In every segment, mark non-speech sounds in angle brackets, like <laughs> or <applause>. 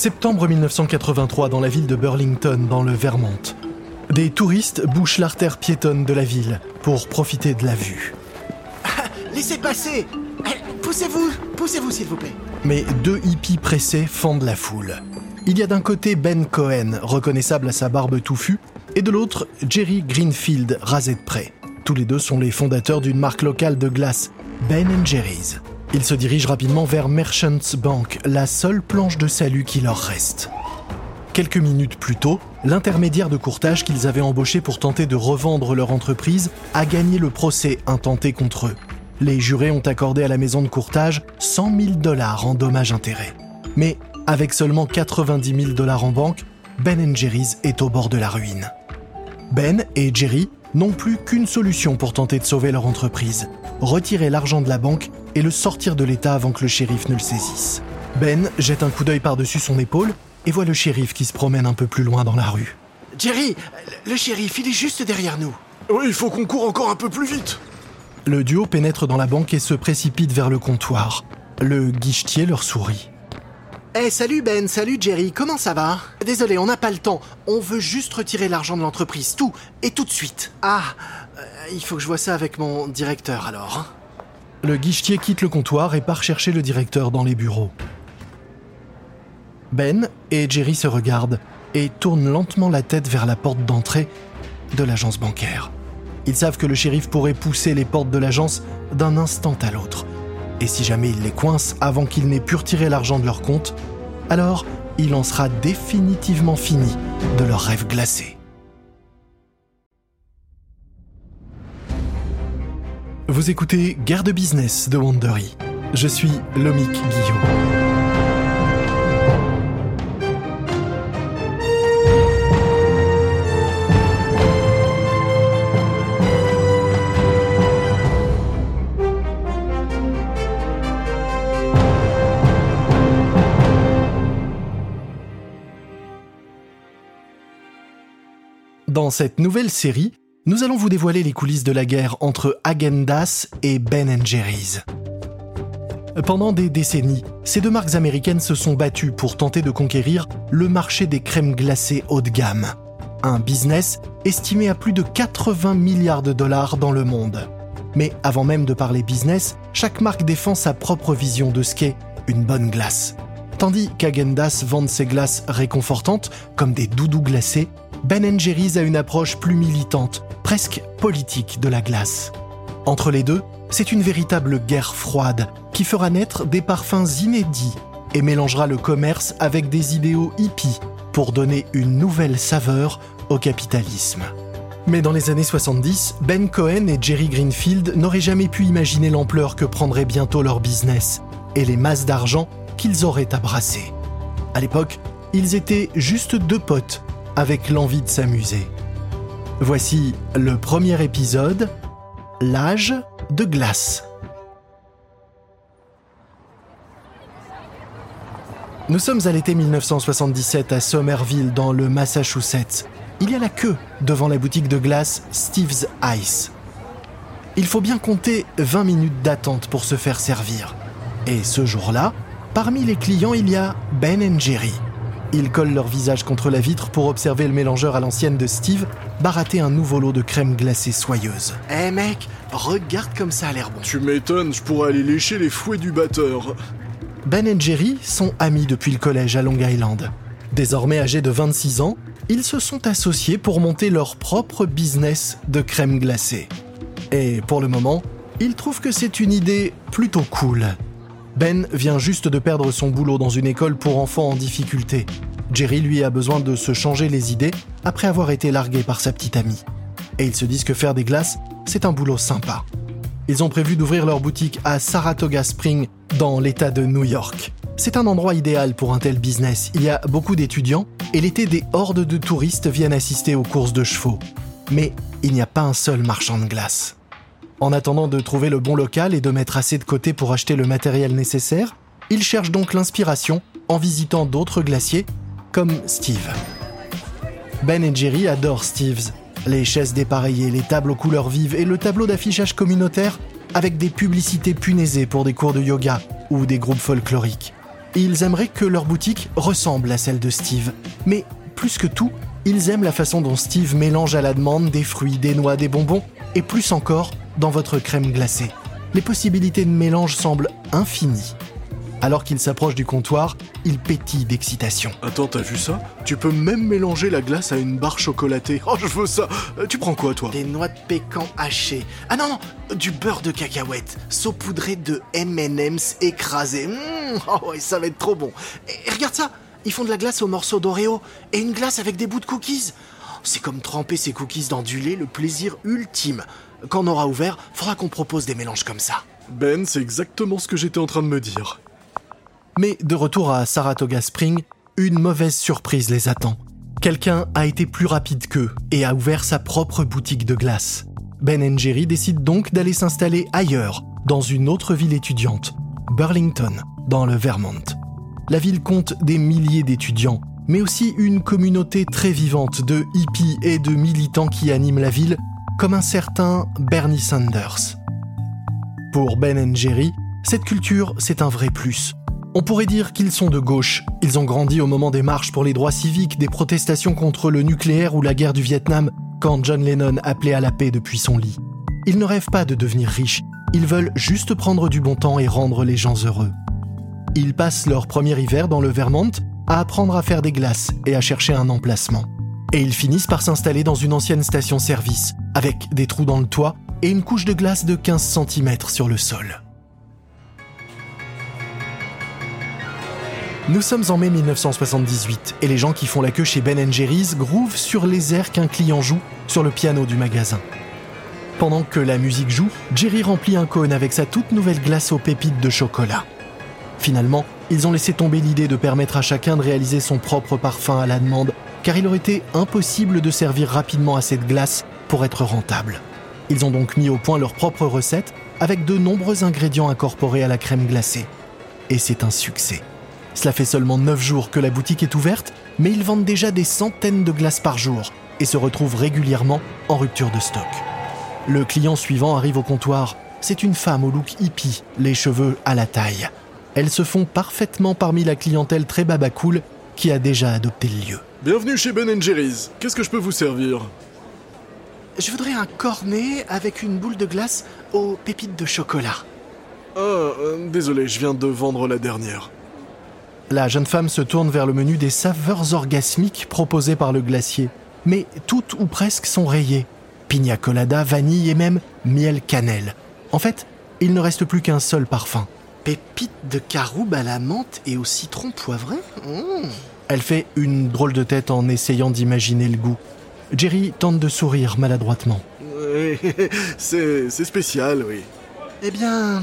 Septembre 1983 dans la ville de Burlington, dans le Vermont. Des touristes bouchent l'artère piétonne de la ville pour profiter de la vue. Laissez passer Poussez-vous Poussez-vous, s'il vous plaît Mais deux hippies pressés fendent la foule. Il y a d'un côté Ben Cohen, reconnaissable à sa barbe touffue, et de l'autre Jerry Greenfield, rasé de près. Tous les deux sont les fondateurs d'une marque locale de glace, Ben Jerry's. Ils se dirigent rapidement vers Merchants Bank, la seule planche de salut qui leur reste. Quelques minutes plus tôt, l'intermédiaire de courtage qu'ils avaient embauché pour tenter de revendre leur entreprise a gagné le procès intenté contre eux. Les jurés ont accordé à la maison de courtage 100 000 dollars en dommages-intérêts. Mais avec seulement 90 000 dollars en banque, Ben Jerry's est au bord de la ruine. Ben et Jerry n'ont plus qu'une solution pour tenter de sauver leur entreprise retirer l'argent de la banque et le sortir de l'État avant que le shérif ne le saisisse. Ben jette un coup d'œil par-dessus son épaule et voit le shérif qui se promène un peu plus loin dans la rue. Jerry, le shérif, il est juste derrière nous. Oui, il faut qu'on court encore un peu plus vite. Le duo pénètre dans la banque et se précipite vers le comptoir. Le guichetier leur sourit. Eh salut Ben, salut Jerry, comment ça va? Désolé, on n'a pas le temps. On veut juste retirer l'argent de l'entreprise, tout, et tout de suite. Ah, euh, il faut que je vois ça avec mon directeur alors. Le guichetier quitte le comptoir et part chercher le directeur dans les bureaux. Ben et Jerry se regardent et tournent lentement la tête vers la porte d'entrée de l'agence bancaire. Ils savent que le shérif pourrait pousser les portes de l'agence d'un instant à l'autre. Et si jamais il les coince avant qu'ils n'aient pu retirer l'argent de leur compte, alors il en sera définitivement fini de leur rêve glacé. Vous écoutez Guerre de business de Wandery. Je suis Lomic Guillaume. Dans cette nouvelle série, nous allons vous dévoiler les coulisses de la guerre entre Agendas et Ben Jerry's. Pendant des décennies, ces deux marques américaines se sont battues pour tenter de conquérir le marché des crèmes glacées haut de gamme, un business estimé à plus de 80 milliards de dollars dans le monde. Mais avant même de parler business, chaque marque défend sa propre vision de ce qu'est une bonne glace. Tandis qu'Agendas vend ses glaces réconfortantes, comme des doudous glacés, ben Jerry's a une approche plus militante, presque politique de la glace. Entre les deux, c'est une véritable guerre froide qui fera naître des parfums inédits et mélangera le commerce avec des idéaux hippies pour donner une nouvelle saveur au capitalisme. Mais dans les années 70, Ben Cohen et Jerry Greenfield n'auraient jamais pu imaginer l'ampleur que prendrait bientôt leur business et les masses d'argent qu'ils auraient à brasser. À l'époque, ils étaient juste deux potes avec l'envie de s'amuser. Voici le premier épisode, L'âge de glace. Nous sommes à l'été 1977 à Somerville, dans le Massachusetts. Il y a la queue devant la boutique de glace Steve's Ice. Il faut bien compter 20 minutes d'attente pour se faire servir. Et ce jour-là, parmi les clients, il y a Ben Jerry. Ils collent leur visage contre la vitre pour observer le mélangeur à l'ancienne de Steve barater un nouveau lot de crème glacée soyeuse. Eh mec, regarde comme ça a l'air bon. Tu m'étonnes, je pourrais aller lécher les fouets du batteur. Ben et Jerry sont amis depuis le collège à Long Island. Désormais âgés de 26 ans, ils se sont associés pour monter leur propre business de crème glacée. Et pour le moment, ils trouvent que c'est une idée plutôt cool. Ben vient juste de perdre son boulot dans une école pour enfants en difficulté. Jerry, lui, a besoin de se changer les idées après avoir été largué par sa petite amie. Et ils se disent que faire des glaces, c'est un boulot sympa. Ils ont prévu d'ouvrir leur boutique à Saratoga Springs, dans l'État de New York. C'est un endroit idéal pour un tel business. Il y a beaucoup d'étudiants et l'été, des hordes de touristes viennent assister aux courses de chevaux. Mais il n'y a pas un seul marchand de glace. En attendant de trouver le bon local et de mettre assez de côté pour acheter le matériel nécessaire, il cherche donc l'inspiration en visitant d'autres glaciers, comme Steve. Ben et Jerry adorent Steve's. Les chaises dépareillées, les tables aux couleurs vives et le tableau d'affichage communautaire avec des publicités punaisées pour des cours de yoga ou des groupes folkloriques. Ils aimeraient que leur boutique ressemble à celle de Steve. Mais plus que tout, ils aiment la façon dont Steve mélange à la demande des fruits, des noix, des bonbons et plus encore dans votre crème glacée. Les possibilités de mélange semblent infinies. Alors qu'il s'approche du comptoir, il pétille d'excitation. Attends, t'as vu ça? Tu peux même mélanger la glace à une barre chocolatée. Oh, je veux ça Euh, Tu prends quoi, toi? Des noix de pécan hachées. Ah non, non, du beurre de cacahuète, saupoudré de M&M's écrasés. Mmh, oh ouais, ça va être trop bon. Et regarde ça, ils font de la glace aux morceaux d'Oreo et une glace avec des bouts de cookies. C'est comme tremper ces cookies dans du lait, le plaisir ultime. Quand on aura ouvert, faudra qu'on propose des mélanges comme ça. Ben, c'est exactement ce que j'étais en train de me dire. Mais de retour à Saratoga Spring, une mauvaise surprise les attend. Quelqu'un a été plus rapide qu'eux et a ouvert sa propre boutique de glace. Ben Jerry décide donc d'aller s'installer ailleurs, dans une autre ville étudiante, Burlington, dans le Vermont. La ville compte des milliers d'étudiants, mais aussi une communauté très vivante de hippies et de militants qui animent la ville, comme un certain Bernie Sanders. Pour Ben Jerry, cette culture, c'est un vrai plus. On pourrait dire qu'ils sont de gauche. Ils ont grandi au moment des marches pour les droits civiques, des protestations contre le nucléaire ou la guerre du Vietnam, quand John Lennon appelait à la paix depuis son lit. Ils ne rêvent pas de devenir riches, ils veulent juste prendre du bon temps et rendre les gens heureux. Ils passent leur premier hiver dans le Vermont à apprendre à faire des glaces et à chercher un emplacement. Et ils finissent par s'installer dans une ancienne station-service, avec des trous dans le toit et une couche de glace de 15 cm sur le sol. Nous sommes en mai 1978 et les gens qui font la queue chez Ben Jerry's groovent sur les airs qu'un client joue sur le piano du magasin. Pendant que la musique joue, Jerry remplit un cône avec sa toute nouvelle glace aux pépites de chocolat. Finalement, ils ont laissé tomber l'idée de permettre à chacun de réaliser son propre parfum à la demande, car il aurait été impossible de servir rapidement assez de glace pour être rentable. Ils ont donc mis au point leur propre recette avec de nombreux ingrédients incorporés à la crème glacée. Et c'est un succès. Cela fait seulement 9 jours que la boutique est ouverte, mais ils vendent déjà des centaines de glaces par jour et se retrouvent régulièrement en rupture de stock. Le client suivant arrive au comptoir. C'est une femme au look hippie, les cheveux à la taille. Elles se font parfaitement parmi la clientèle très babacool qui a déjà adopté le lieu. Bienvenue chez Ben Jerry's. Qu'est-ce que je peux vous servir Je voudrais un cornet avec une boule de glace aux pépites de chocolat. Ah, euh, désolé, je viens de vendre la dernière. La jeune femme se tourne vers le menu des saveurs orgasmiques proposées par le glacier. Mais toutes ou presque sont rayées. Pina colada, vanille et même miel cannelle. En fait, il ne reste plus qu'un seul parfum. Pépites de caroube à la menthe et au citron poivré Mmh. Elle fait une drôle de tête en essayant d'imaginer le goût. Jerry tente de sourire maladroitement. Oui, <laughs> c'est spécial, oui. Eh bien,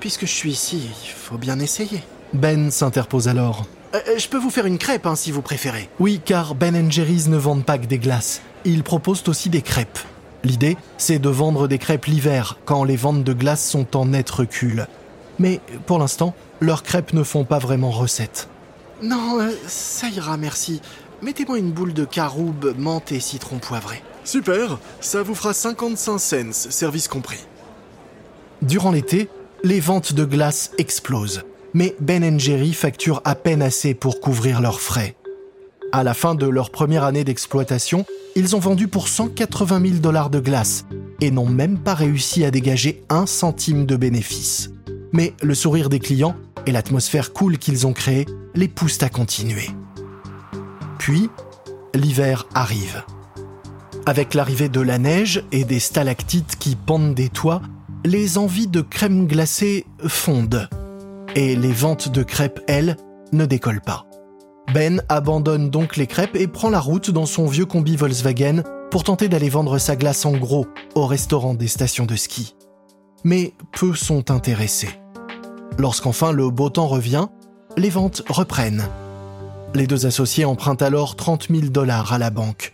puisque je suis ici, il faut bien essayer. Ben s'interpose alors. Euh, euh, je peux vous faire une crêpe hein, si vous préférez. Oui, car Ben Jerry's ne vendent pas que des glaces. Ils proposent aussi des crêpes. L'idée, c'est de vendre des crêpes l'hiver, quand les ventes de glace sont en net recul. Mais pour l'instant, leurs crêpes ne font pas vraiment recette. Non, euh, ça ira, merci. Mettez-moi une boule de caroube, menthe et citron poivré. Super, ça vous fera 55 cents, service compris. Durant l'été, les ventes de glace explosent. Mais Ben Jerry facture à peine assez pour couvrir leurs frais. À la fin de leur première année d'exploitation, ils ont vendu pour 180 000 dollars de glace et n'ont même pas réussi à dégager un centime de bénéfice. Mais le sourire des clients et l'atmosphère cool qu'ils ont créée les poussent à continuer. Puis, l'hiver arrive. Avec l'arrivée de la neige et des stalactites qui pendent des toits, les envies de crème glacée fondent. Et les ventes de crêpes, elles, ne décollent pas. Ben abandonne donc les crêpes et prend la route dans son vieux combi Volkswagen pour tenter d'aller vendre sa glace en gros au restaurant des stations de ski. Mais peu sont intéressés. Lorsqu'enfin le beau temps revient, les ventes reprennent. Les deux associés empruntent alors 30 000 dollars à la banque.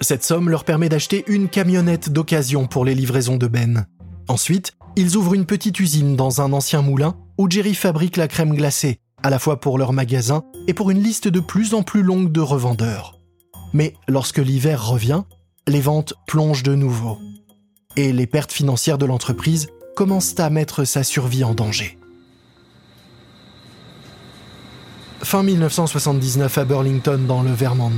Cette somme leur permet d'acheter une camionnette d'occasion pour les livraisons de Ben. Ensuite, ils ouvrent une petite usine dans un ancien moulin où Jerry fabrique la crème glacée, à la fois pour leur magasin et pour une liste de plus en plus longue de revendeurs. Mais lorsque l'hiver revient, les ventes plongent de nouveau. Et les pertes financières de l'entreprise commencent à mettre sa survie en danger. Fin 1979 à Burlington dans le Vermont.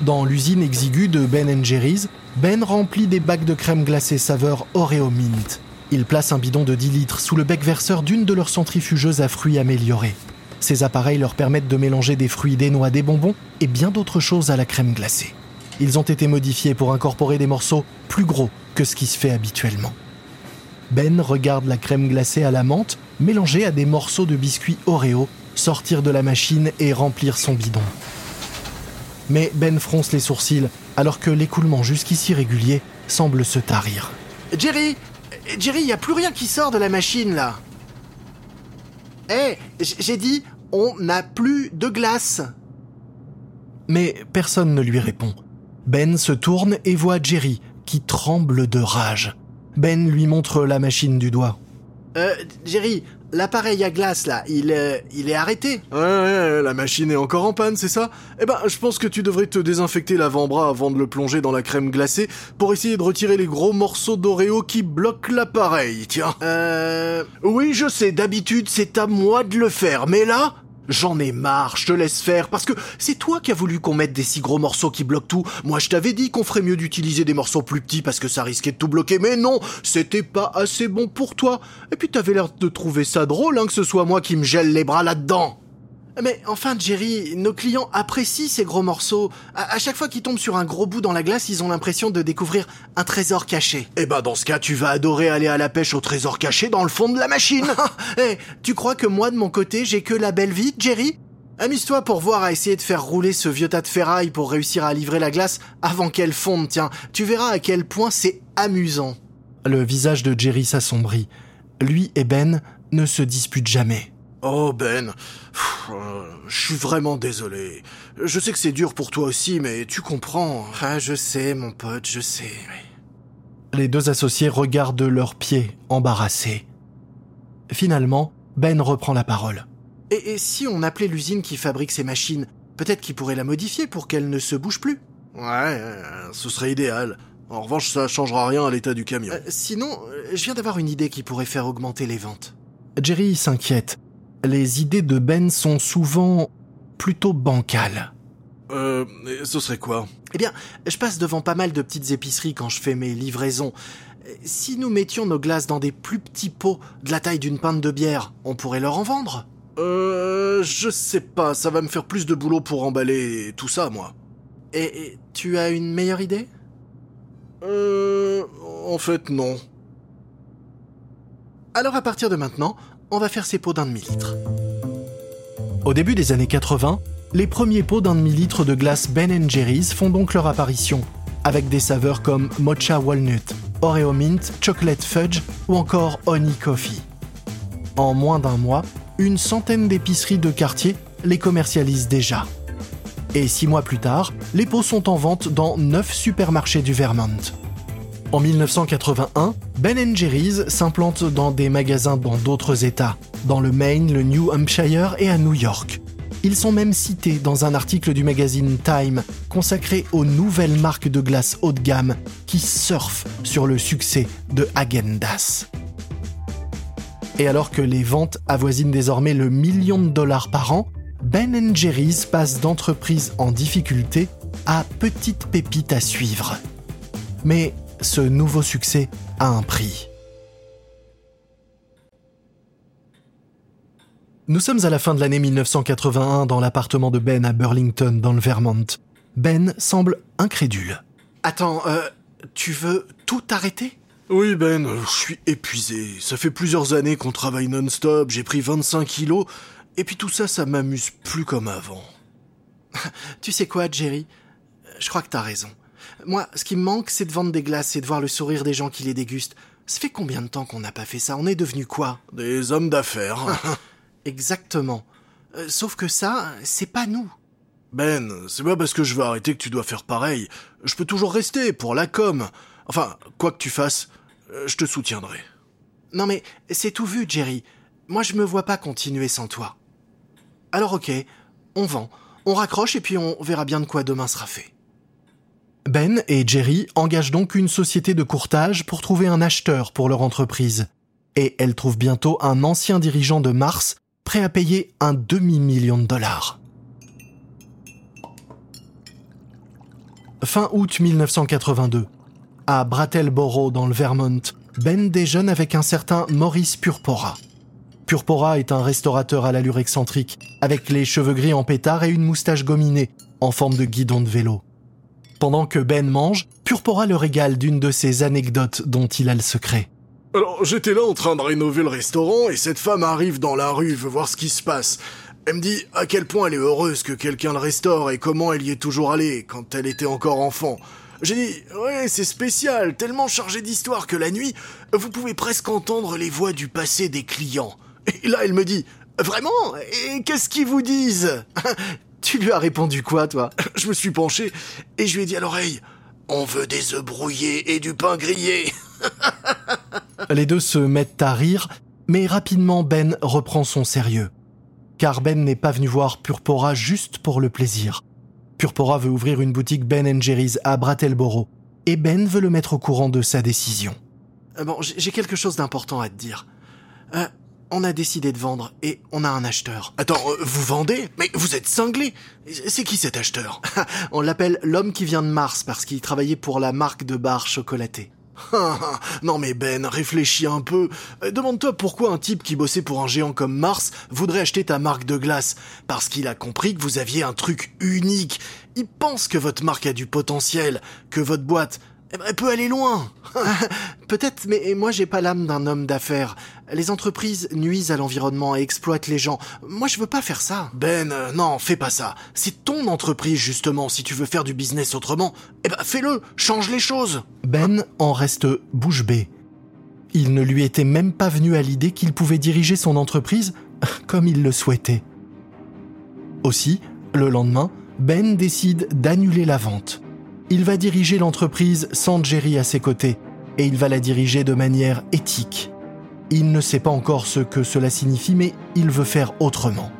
Dans l'usine exiguë de Ben Jerry's, Ben remplit des bacs de crème glacée saveur Oreo Mint. Il place un bidon de 10 litres sous le bec verseur d'une de leurs centrifugeuses à fruits améliorés. Ces appareils leur permettent de mélanger des fruits, des noix, des bonbons et bien d'autres choses à la crème glacée. Ils ont été modifiés pour incorporer des morceaux plus gros que ce qui se fait habituellement. Ben regarde la crème glacée à la menthe mélangée à des morceaux de biscuits Oreo sortir de la machine et remplir son bidon. Mais Ben fronce les sourcils alors que l'écoulement jusqu'ici régulier semble se tarir. Jerry Jerry, il n'y a plus rien qui sort de la machine là. Hé, j'ai dit, on n'a plus de glace. Mais personne ne lui répond. Ben se tourne et voit Jerry, qui tremble de rage. Ben lui montre la machine du doigt. Euh, Jerry, l'appareil à glace là, il, euh, il est arrêté. Ouais, ouais, la machine est encore en panne, c'est ça? Eh ben, je pense que tu devrais te désinfecter l'avant-bras avant de le plonger dans la crème glacée pour essayer de retirer les gros morceaux d'Oreo qui bloquent l'appareil, tiens. Euh... Oui, je sais, d'habitude c'est à moi de le faire, mais là, J'en ai marre, je te laisse faire, parce que c'est toi qui as voulu qu'on mette des si gros morceaux qui bloquent tout. Moi, je t'avais dit qu'on ferait mieux d'utiliser des morceaux plus petits parce que ça risquait de tout bloquer, mais non, c'était pas assez bon pour toi. Et puis t'avais l'air de trouver ça drôle, hein, que ce soit moi qui me gèle les bras là-dedans. Mais enfin, Jerry, nos clients apprécient ces gros morceaux. À, chaque fois qu'ils tombent sur un gros bout dans la glace, ils ont l'impression de découvrir un trésor caché. Eh ben, dans ce cas, tu vas adorer aller à la pêche au trésor caché dans le fond de la machine. <laughs> Eh, tu crois que moi, de mon côté, j'ai que la belle vie, Jerry? Amuse-toi pour voir à essayer de faire rouler ce vieux tas de ferraille pour réussir à livrer la glace avant qu'elle fonde, tiens. Tu verras à quel point c'est amusant. Le visage de Jerry s'assombrit. Lui et Ben ne se disputent jamais. Oh Ben, euh, je suis vraiment désolé. Je sais que c'est dur pour toi aussi, mais tu comprends. Ah, je sais, mon pote, je sais. Les deux associés regardent leurs pieds, embarrassés. Finalement, Ben reprend la parole. Et, si on appelait l'usine qui fabrique ces machines, peut-être qu'ils pourraient la modifier pour qu'elle ne se bouge plus? Ouais, euh, ce serait idéal. En revanche, ça changera rien à l'état du camion. Euh, sinon, je viens d'avoir une idée qui pourrait faire augmenter les ventes. Jerry s'inquiète les idées de Ben sont souvent plutôt bancales. Euh, ce serait quoi? Eh bien, je passe devant pas mal de petites épiceries quand je fais mes livraisons. Si nous mettions nos glaces dans des plus petits pots de la taille d'une pinte de bière, on pourrait leur en vendre? Euh, je sais pas, ça va me faire plus de boulot pour emballer tout ça, moi. Et, tu as une meilleure idée? Euh, en fait, non. Alors à partir de maintenant, on va faire ces pots d'un demi-litre. Au début des années 80, les premiers pots d'un demi-litre de glace Ben Jerry's font donc leur apparition, avec des saveurs comme Mocha Walnut, Oreo Mint, Chocolate Fudge ou encore Honey Coffee. En moins d'un mois, une centaine d'épiceries de quartier les commercialisent déjà. Et six mois plus tard, les pots sont en vente dans neuf supermarchés du Vermont. En 1981, Ben Jerry's s'implante dans des magasins dans d'autres États, dans le Maine, le New Hampshire et à New York. Ils sont même cités dans un article du magazine Time consacré aux nouvelles marques de glace haut de gamme qui surfent sur le succès de Häagen-Dazs. Et alors que les ventes avoisinent désormais le million de dollars par an, Ben Jerry's passe d'entreprise en difficulté à petite pépite à suivre. Mais ce nouveau succès a un prix. Nous sommes à la fin de l'année 1981 dans l'appartement de Ben à Burlington, dans le Vermont. Ben semble incrédule. Attends, euh, tu veux tout arrêter? Oui, Ben, je suis épuisé. Ça fait plusieurs années qu'on travaille non-stop, j'ai pris 25 kilos, et puis tout ça, ça m'amuse plus comme avant. <laughs> tu sais quoi, Jerry? Je crois que t'as raison. Moi, ce qui me manque, c'est de vendre des glaces et de voir le sourire des gens qui les dégustent. Ça fait combien de temps qu'on n'a pas fait ça? On est devenu quoi? Des hommes d'affaires. <laughs> Exactement. Euh, sauf que ça, c'est pas nous. Ben, c'est pas parce que je veux arrêter que tu dois faire pareil. Je peux toujours rester pour la com. Enfin, quoi que tu fasses, euh, je te soutiendrai. Non mais, c'est tout vu, Jerry. Moi, je me vois pas continuer sans toi. Alors ok, on vend, on raccroche et puis on verra bien de quoi demain sera fait. Ben et Jerry engagent donc une société de courtage pour trouver un acheteur pour leur entreprise. Et elle trouve bientôt un ancien dirigeant de Mars, prêt à payer un demi-million de dollars. Fin août 1982, à Brattleboro dans le Vermont, Ben déjeune avec un certain Maurice Purpora. Purpora est un restaurateur à l'allure excentrique, avec les cheveux gris en pétard et une moustache gominée, en forme de guidon de vélo. Pendant que Ben mange, Purpora le régale d'une de ces anecdotes dont il a le secret. Alors, j'étais là en train de rénover le restaurant et cette femme arrive dans la rue, veut voir ce qui se passe. Elle me dit à quel point elle est heureuse que quelqu'un le restaure et comment elle y est toujours allée quand elle était encore enfant. J'ai dit, ouais, c'est spécial, tellement chargé d'histoire que la nuit, vous pouvez presque entendre les voix du passé des clients. Et là, elle me dit, vraiment? Et qu'est-ce qu'ils vous disent? Tu lui as répondu quoi, toi <laughs> Je me suis penché et je lui ai dit à l'oreille, on veut des œufs brouillés et du pain grillé. <laughs> Les deux se mettent à rire, mais rapidement Ben reprend son sérieux. Car Ben n'est pas venu voir Purpora juste pour le plaisir. Purpora veut ouvrir une boutique Ben Jerry's à Brattleboro, et Ben veut le mettre au courant de sa décision. Euh, bon, j'ai quelque chose d'important à te dire. Euh, on a décidé de vendre et on a un acheteur. Attends, euh, vous vendez? Mais vous êtes cinglé C'est qui cet acheteur? <laughs> On l'appelle l'homme qui vient de Mars parce qu'il travaillait pour la marque de bar chocolaté. <laughs> non mais Ben, réfléchis un peu. Euh, demande-toi pourquoi un type qui bossait pour un géant comme Mars voudrait acheter ta marque de glace. Parce qu'il a compris que vous aviez un truc unique. Il pense que votre marque a du potentiel, que votre boîte, elle peut aller loin. <laughs> Peut-être, mais moi j'ai pas l'âme d'un homme d'affaires. Les entreprises nuisent à l'environnement et exploitent les gens. Moi je veux pas faire ça. Ben, euh, non, fais pas ça. C'est ton entreprise justement. Si tu veux faire du business autrement, eh ben fais-le. Change les choses. Ben en reste bouche bée. Il ne lui était même pas venu à l'idée qu'il pouvait diriger son entreprise <laughs> comme il le souhaitait. Aussi, le lendemain, Ben décide d'annuler la vente il va diriger l'entreprise sans Jerry à ses côtés, et il va la diriger de manière éthique. Il ne sait pas encore ce que cela signifie, mais il veut faire autrement.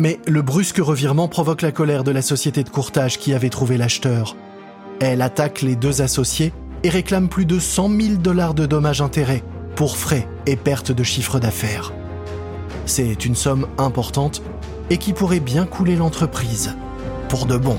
Mais le brusque revirement provoque la colère de la société de courtage qui avait trouvé l'acheteur. Elle attaque les deux associés et réclame plus de 100 000 dollars de dommages-intérêts pour frais et pertes de chiffre d'affaires. C'est une somme importante et qui pourrait bien couler l'entreprise. Pour de bon.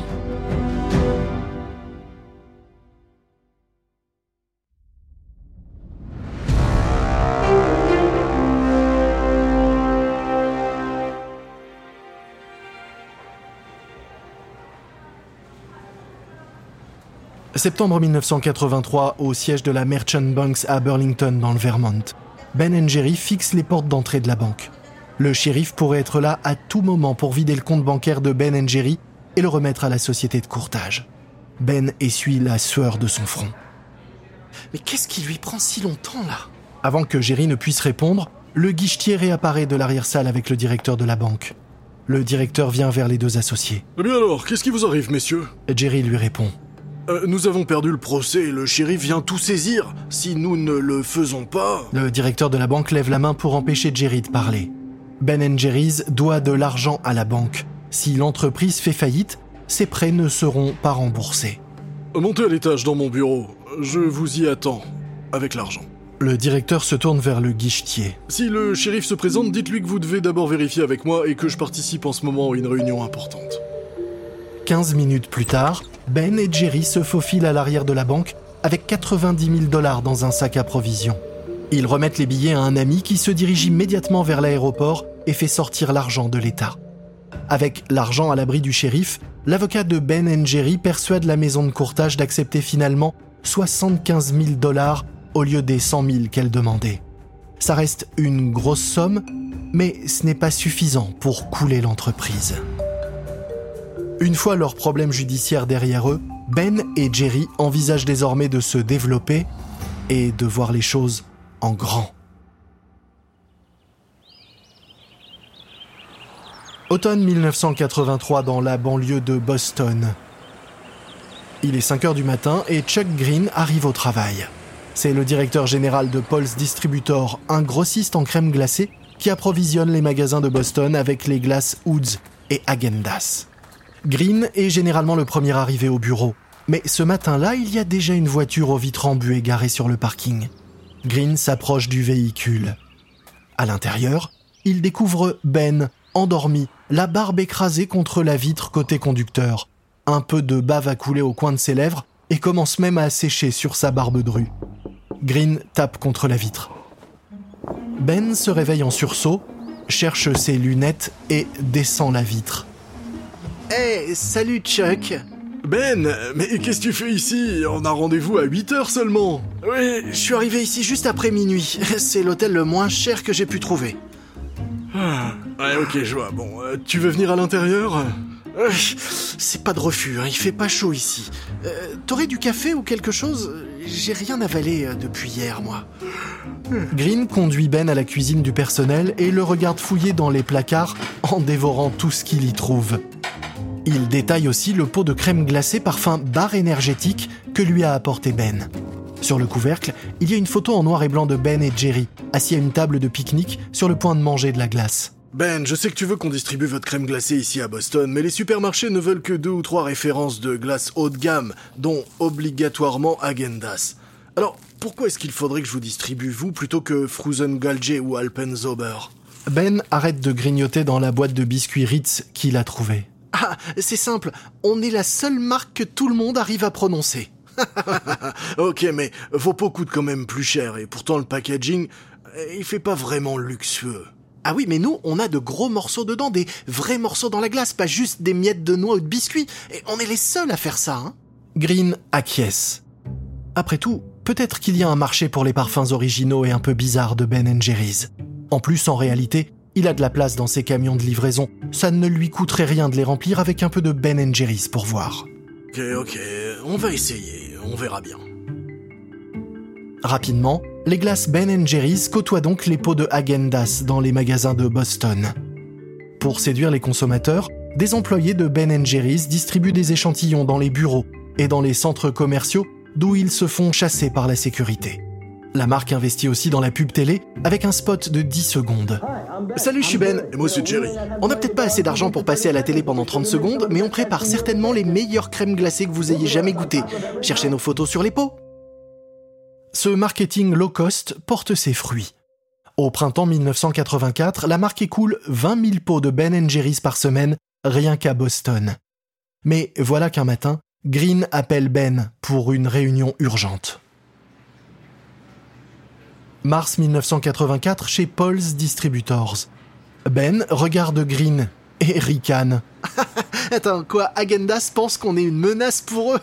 Septembre 1983, au siège de la Merchant Banks à Burlington, dans le Vermont, Ben Jerry fixe les portes d'entrée de la banque. Le shérif pourrait être là à tout moment pour vider le compte bancaire de Ben Jerry et le remettre à la société de courtage. Ben essuie la sueur de son front. Mais qu'est-ce qui lui prend si longtemps là? Avant que Jerry ne puisse répondre, le guichetier réapparaît de l'arrière-salle avec le directeur de la banque. Le directeur vient vers les deux associés. Eh bien alors, qu'est-ce qui vous arrive, messieurs? Jerry lui répond. Euh, nous avons perdu le procès, le shérif vient tout saisir. Si nous ne le faisons pas... Le directeur de la banque lève la main pour empêcher Jerry de parler. Ben Jerry's doit de l'argent à la banque. Si l'entreprise fait faillite, ses prêts ne seront pas remboursés. Montez à l'étage dans mon bureau. Je vous y attends. Avec l'argent. Le directeur se tourne vers le guichetier. Si le shérif se présente, dites-lui que vous devez d'abord vérifier avec moi et que je participe en ce moment à une réunion importante. 15 minutes plus tard, Ben et Jerry se faufilent à l'arrière de la banque avec 90 000 dollars dans un sac à provisions. Ils remettent les billets à un ami qui se dirige immédiatement vers l'aéroport et fait sortir l'argent de l'État. Avec l'argent à l'abri du shérif, l'avocat de Ben et Jerry persuade la maison de courtage d'accepter finalement 75 000 dollars au lieu des 100 000 qu'elle demandait. Ça reste une grosse somme, mais ce n'est pas suffisant pour couler l'entreprise. Une fois leurs problèmes judiciaires derrière eux, Ben et Jerry envisagent désormais de se développer et de voir les choses en grand. Automne 1983 dans la banlieue de Boston. Il est 5 heures du matin et Chuck Green arrive au travail. C'est le directeur général de Paul's Distributor, un grossiste en crème glacée qui approvisionne les magasins de Boston avec les glaces Woods et Agendas. Green est généralement le premier arrivé au bureau. Mais ce matin-là, il y a déjà une voiture aux vitres embuées garée sur le parking. Green s'approche du véhicule. À l'intérieur, il découvre Ben, endormi, la barbe écrasée contre la vitre côté conducteur. Un peu de bave a coulé au coin de ses lèvres et commence même à sécher sur sa barbe drue. Green tape contre la vitre. Ben se réveille en sursaut, cherche ses lunettes et descend la vitre. Hé, salut Chuck Ben, mais qu'est-ce que tu fais ici? On a rendez-vous à 8 heures seulement. Oui, je suis arrivé ici juste après minuit. <laughs> C'est l'hôtel le moins cher que j'ai pu trouver. Ah, ouais, ok, je vois. Bon, euh, tu veux venir à l'intérieur? Euh, C'est pas de refus, hein, il fait pas chaud ici. Euh, T'aurais du café ou quelque chose? J'ai rien avalé depuis hier, moi. Green conduit Ben à la cuisine du personnel et le regarde fouiller dans les placards en dévorant tout ce qu'il y trouve. Il détaille aussi le pot de crème glacée parfum bar énergétique que lui a apporté Ben. Sur le couvercle, il y a une photo en noir et blanc de Ben et Jerry, assis à une table de pique-nique sur le point de manger de la glace. Ben, je sais que tu veux qu'on distribue votre crème glacée ici à Boston, mais les supermarchés ne veulent que deux ou trois références de glace haut de gamme, dont obligatoirement Agendas. Alors, pourquoi est-ce qu'il faudrait que je vous distribue vous plutôt que Fruzengalge ou Alpenzober Ben arrête de grignoter dans la boîte de biscuits Ritz qu'il a trouvée. Ah, c'est simple, on est la seule marque que tout le monde arrive à prononcer. <laughs> Ok, mais vos pots coûtent quand même plus cher, et pourtant le packaging, euh, il fait pas vraiment luxueux. Ah oui, mais nous, on a de gros morceaux dedans, des vrais morceaux dans la glace, pas juste des miettes de noix ou de biscuits. Et on est les seuls à faire ça, hein. Green acquiesce. Après tout, peut-être qu'il y a un marché pour les parfums originaux et un peu bizarres de Ben Jerry's. En plus, en réalité, il a de la place dans ses camions de livraison. Ça ne lui coûterait rien de les remplir avec un peu de Ben Jerry's pour voir. Ok, ok, on va essayer, on verra bien. Rapidement, les glaces Ben Jerry's côtoient donc les pots de Häagen-Dazs dans les magasins de Boston. Pour séduire les consommateurs, des employés de Ben Jerry's distribuent des échantillons dans les bureaux et dans les centres commerciaux d'où ils se font chasser par la sécurité. La marque investit aussi dans la pub télé avec un spot de 10 secondes. Salut, je suis Ben. Et moi c'est Jerry. On n'a peut-être pas assez d'argent pour passer à la télé pendant 30 secondes, mais on prépare certainement les meilleures crèmes glacées que vous ayez jamais goûtées. Cherchez nos photos sur les pots. Ce marketing low cost porte ses fruits. Au printemps 1984, la marque écoule 20 000 pots de Ben Jerry's par semaine, rien qu'à Boston. Mais voilà qu'un matin, Green appelle Ben pour une réunion urgente. Mars 1984 chez Paul's Distributors. Ben regarde Green et ricane. <laughs> Attends, quoi Agendas pense qu'on est une menace pour eux?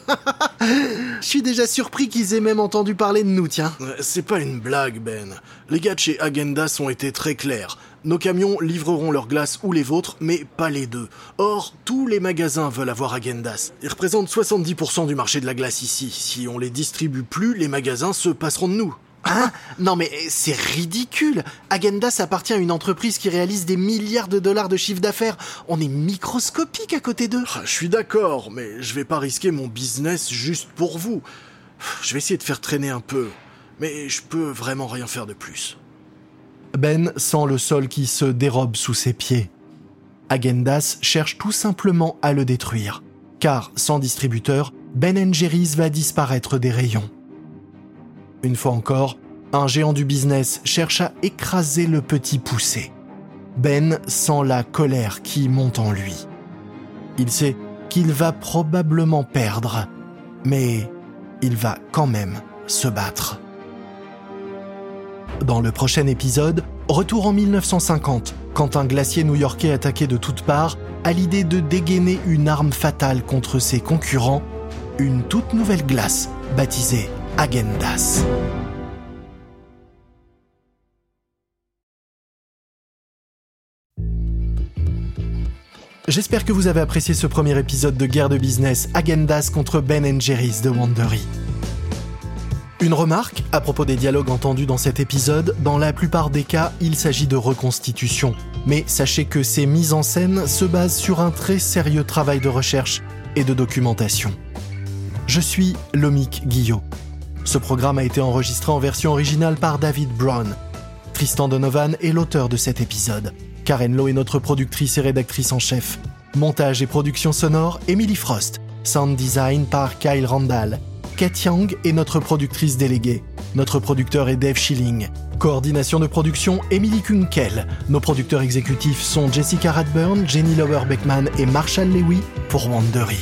<laughs> Je suis déjà surpris qu'ils aient même entendu parler de nous, tiens. Euh, C'est pas une blague, Ben. Les gars de chez Agendas ont été très clairs. Nos camions livreront leurs glaces ou les vôtres, mais pas les deux. Or, tous les magasins veulent avoir Agendas. Ils représentent 70% du marché de la glace ici. Si on les distribue plus, les magasins se passeront de nous. Hein? Non mais c'est ridicule Agendas appartient à une entreprise qui réalise des milliards de dollars de chiffre d'affaires. On est microscopique à côté d'eux. Ah, je suis d'accord, mais je vais pas risquer mon business juste pour vous. Je vais essayer de faire traîner un peu, mais je peux vraiment rien faire de plus. Ben sent le sol qui se dérobe sous ses pieds. Agendas cherche tout simplement à le détruire, car sans distributeur, Ben Jerry's va disparaître des rayons. Une fois encore, un géant du business cherche à écraser le petit poussé. Ben sent la colère qui monte en lui. Il sait qu'il va probablement perdre, mais il va quand même se battre. Dans le prochain épisode, retour en 1950, quand un glacier new-yorkais attaqué de toutes parts a l'idée de dégainer une arme fatale contre ses concurrents, une toute nouvelle glace baptisée Agendas. J'espère que vous avez apprécié ce premier épisode de Guerre de Business Agendas contre Ben Jerry's de Wandery. Une remarque à propos des dialogues entendus dans cet épisode, dans la plupart des cas, il s'agit de reconstitution. Mais sachez que ces mises en scène se basent sur un très sérieux travail de recherche et de documentation. Je suis Lomik Guillot. Ce programme a été enregistré en version originale par David Brown. Tristan Donovan est l'auteur de cet épisode. Karen Lowe est notre productrice et rédactrice en chef. Montage et production sonore, Emily Frost. Sound design par Kyle Randall. Kate Young est notre productrice déléguée. Notre producteur est Dave Schilling. Coordination de production, Emily Kunkel. Nos producteurs exécutifs sont Jessica Radburn, Jenny Lower Beckman et Marshall Lewy pour Wandery.